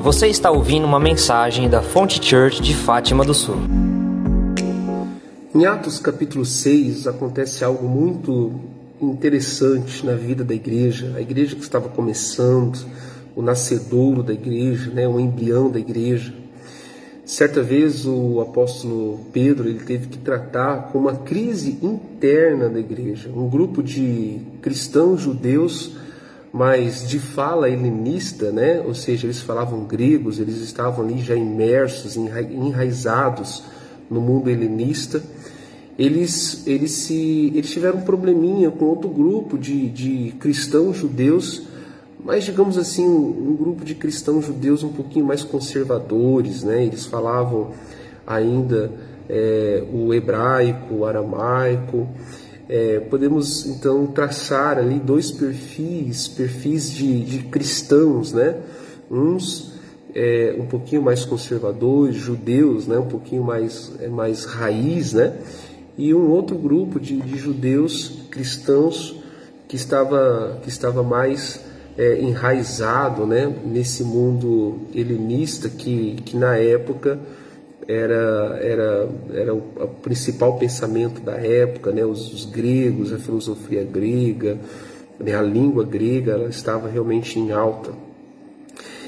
Você está ouvindo uma mensagem da Fonte Church de Fátima do Sul. Em Atos capítulo 6 acontece algo muito interessante na vida da igreja, a igreja que estava começando, o nascedouro da igreja, né, o embrião da igreja. Certa vez o apóstolo Pedro ele teve que tratar com uma crise interna da igreja, um grupo de cristãos judeus mas de fala helenista, né? ou seja, eles falavam gregos, eles estavam ali já imersos, enraizados no mundo helenista. Eles, eles, se, eles tiveram um probleminha com outro grupo de, de cristãos judeus, mas digamos assim, um, um grupo de cristãos judeus um pouquinho mais conservadores, né? eles falavam ainda é, o hebraico, o aramaico, é, podemos então traçar ali dois perfis, perfis de, de cristãos, né? Uns é, um pouquinho mais conservadores, judeus, né? Um pouquinho mais é, mais raiz, né? E um outro grupo de, de judeus cristãos que estava que estava mais é, enraizado, né? Nesse mundo helenista que, que na época era, era, era o, o principal pensamento da época, né? os, os gregos, a filosofia grega, né? a língua grega ela estava realmente em alta.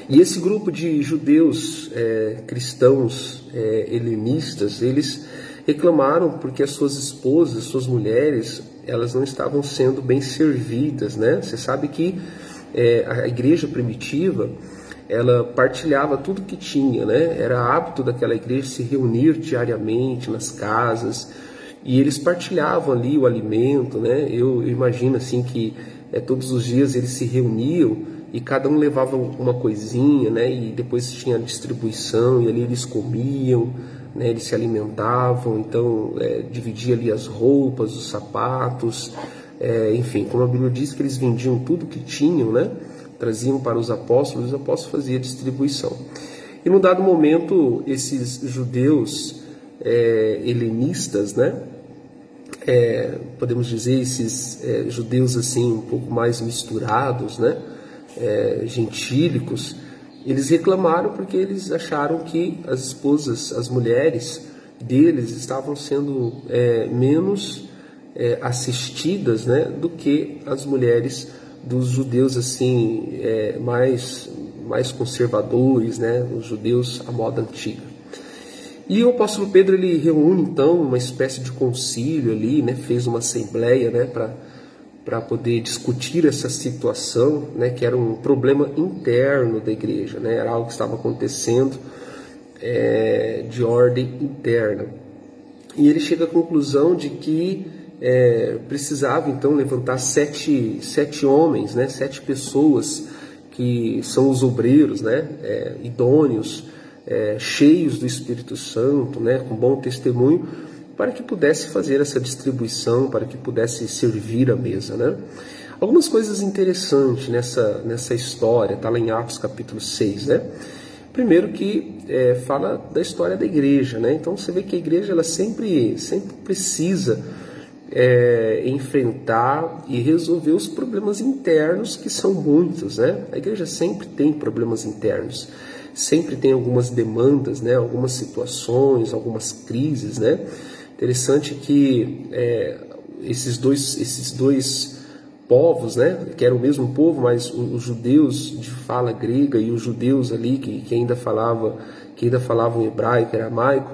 E esse grupo de judeus é, cristãos é, helenistas, eles reclamaram porque as suas esposas, suas mulheres, elas não estavam sendo bem servidas, né? Você sabe que é, a igreja primitiva, ela partilhava tudo que tinha, né? Era hábito daquela igreja se reunir diariamente nas casas e eles partilhavam ali o alimento, né? Eu, eu imagino assim que é, todos os dias eles se reuniam e cada um levava uma coisinha, né? E depois tinha a distribuição e ali eles comiam, né? Eles se alimentavam, então é, dividia ali as roupas, os sapatos, é, enfim, como a Bíblia diz que eles vendiam tudo que tinham, né? Traziam para os apóstolos, os apóstolos faziam a distribuição. E num dado momento, esses judeus é, helenistas, né, é, podemos dizer esses é, judeus assim um pouco mais misturados, né, é, gentílicos, eles reclamaram porque eles acharam que as esposas, as mulheres deles estavam sendo é, menos é, assistidas, né, do que as mulheres dos judeus assim é, mais mais conservadores, né, os judeus à moda antiga. E o apóstolo Pedro ele reúne então uma espécie de concílio ali, né, fez uma assembleia, né, para para poder discutir essa situação, né, que era um problema interno da igreja, né, era algo que estava acontecendo é, de ordem interna. E ele chega à conclusão de que é, precisava então levantar sete, sete homens, né, sete pessoas que são os obreiros, né, é, idôneos, é, cheios do Espírito Santo, né, com bom testemunho, para que pudesse fazer essa distribuição, para que pudesse servir a mesa. Né? Algumas coisas interessantes nessa, nessa história, está lá em Atos capítulo 6. Né? Primeiro que é, fala da história da igreja, né? então você vê que a igreja ela sempre, sempre precisa é, enfrentar e resolver os problemas internos, que são muitos. Né? A igreja sempre tem problemas internos, sempre tem algumas demandas, né? algumas situações, algumas crises. Né? Interessante que é, esses, dois, esses dois povos, né? que eram o mesmo povo, mas os judeus de fala grega e os judeus ali que, que ainda falavam que ainda falavam hebraico, aramaico,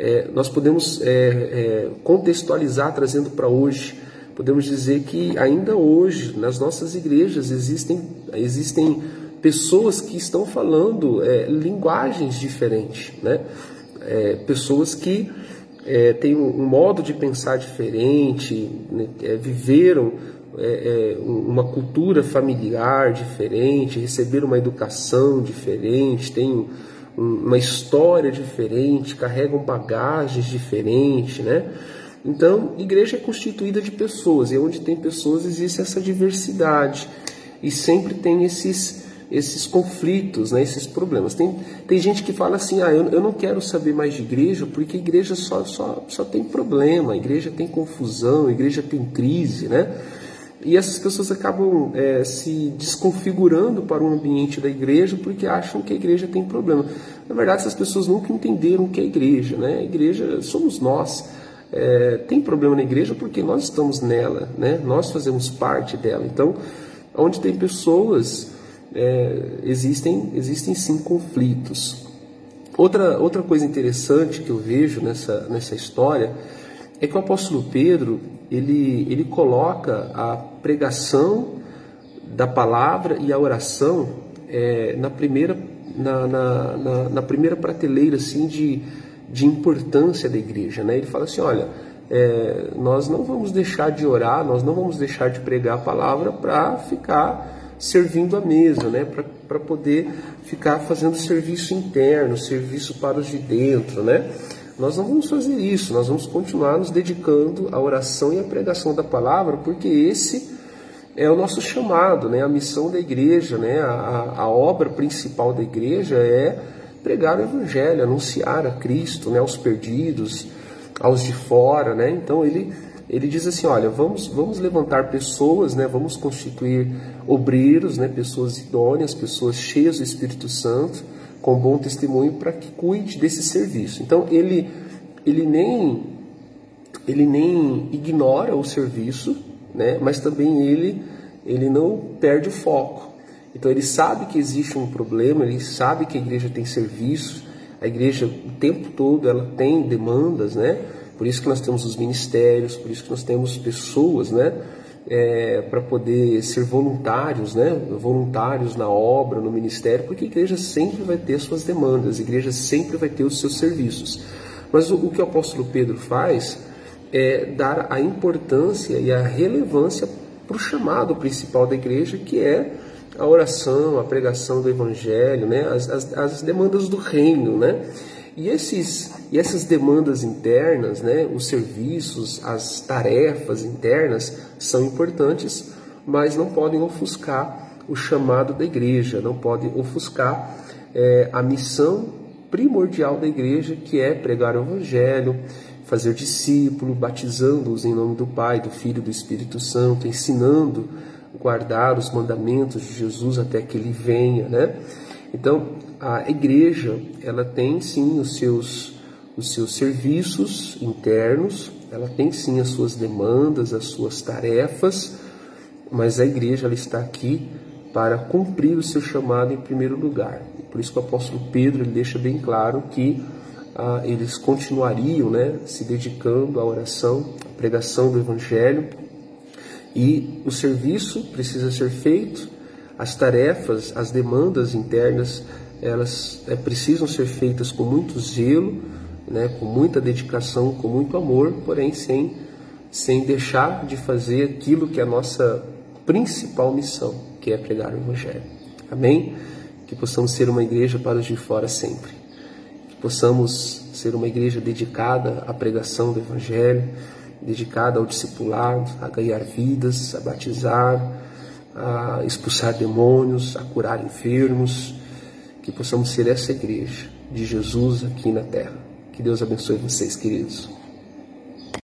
é, nós podemos é, é, contextualizar trazendo para hoje. Podemos dizer que ainda hoje nas nossas igrejas existem, existem pessoas que estão falando é, linguagens diferentes, né? É, pessoas que é, têm um, modo de pensar diferente, né? viveram uma cultura familiar diferente, receberam uma educação diferente, têm uma história diferente, carregam bagagens diferentes, né? Então, igreja é constituída de pessoas, e onde tem pessoas existe essa diversidade, e sempre tem esses, esses conflitos, né, esses problemas. Tem, tem gente que fala assim: ah, eu, eu não quero saber mais de igreja, porque igreja só, só, só tem problema, igreja tem confusão, igreja tem crise, né? E essas pessoas acabam é, se desconfigurando para o ambiente da igreja porque acham que a igreja tem problema. Na verdade, essas pessoas nunca entenderam o que é a igreja. Né? A igreja somos nós. É, tem problema na igreja porque nós estamos nela, né? nós fazemos parte dela. Então, onde tem pessoas, é, existem, existem sim conflitos. Outra, outra coisa interessante que eu vejo nessa, nessa história é que o apóstolo Pedro ele, ele coloca a pregação da palavra e a oração é, na, primeira, na, na, na, na, primeira prateleira assim, de, de importância da igreja. Né? Ele fala assim: olha, é, nós não vamos deixar de orar, nós não vamos deixar de pregar a palavra para ficar servindo a mesa, né? para poder ficar fazendo serviço interno, serviço para os de dentro. Né? Nós não vamos fazer isso, nós vamos continuar nos dedicando à oração e à pregação da palavra, porque esse é o nosso chamado, né? a missão da igreja, né? a, a obra principal da igreja é pregar o evangelho, anunciar a Cristo né? aos perdidos, aos de fora. Né? Então ele, ele diz assim: olha, vamos, vamos levantar pessoas, né? vamos constituir obreiros, né? pessoas idôneas, pessoas cheias do Espírito Santo com bom testemunho para que cuide desse serviço. Então ele ele nem ele nem ignora o serviço, né? Mas também ele ele não perde o foco. Então ele sabe que existe um problema, ele sabe que a igreja tem serviços, a igreja o tempo todo ela tem demandas, né? Por isso que nós temos os ministérios, por isso que nós temos pessoas, né? É, para poder ser voluntários, né? voluntários na obra, no ministério, porque a igreja sempre vai ter suas demandas, a igreja sempre vai ter os seus serviços. Mas o, o que o apóstolo Pedro faz é dar a importância e a relevância para o chamado principal da igreja, que é a oração, a pregação do evangelho, né? as, as, as demandas do reino. Né? E, esses, e essas demandas internas, né, os serviços, as tarefas internas são importantes, mas não podem ofuscar o chamado da igreja, não podem ofuscar é, a missão primordial da igreja, que é pregar o evangelho, fazer discípulo, batizando-os em nome do Pai, do Filho e do Espírito Santo, ensinando guardar os mandamentos de Jesus até que ele venha, né? Então, a igreja, ela tem sim os seus os seus serviços internos, ela tem sim as suas demandas, as suas tarefas, mas a igreja ela está aqui para cumprir o seu chamado em primeiro lugar. Por isso que o apóstolo Pedro ele deixa bem claro que ah, eles continuariam né, se dedicando à oração, à pregação do evangelho, e o serviço precisa ser feito as tarefas, as demandas internas, elas é, precisam ser feitas com muito zelo, né, com muita dedicação, com muito amor, porém sem, sem deixar de fazer aquilo que é a nossa principal missão, que é pregar o Evangelho. Amém? Que possamos ser uma igreja para os de fora sempre. Que possamos ser uma igreja dedicada à pregação do Evangelho, dedicada ao discipulado, a ganhar vidas, a batizar, a expulsar demônios, a curar enfermos, que possamos ser essa igreja de Jesus aqui na terra. Que Deus abençoe vocês, queridos.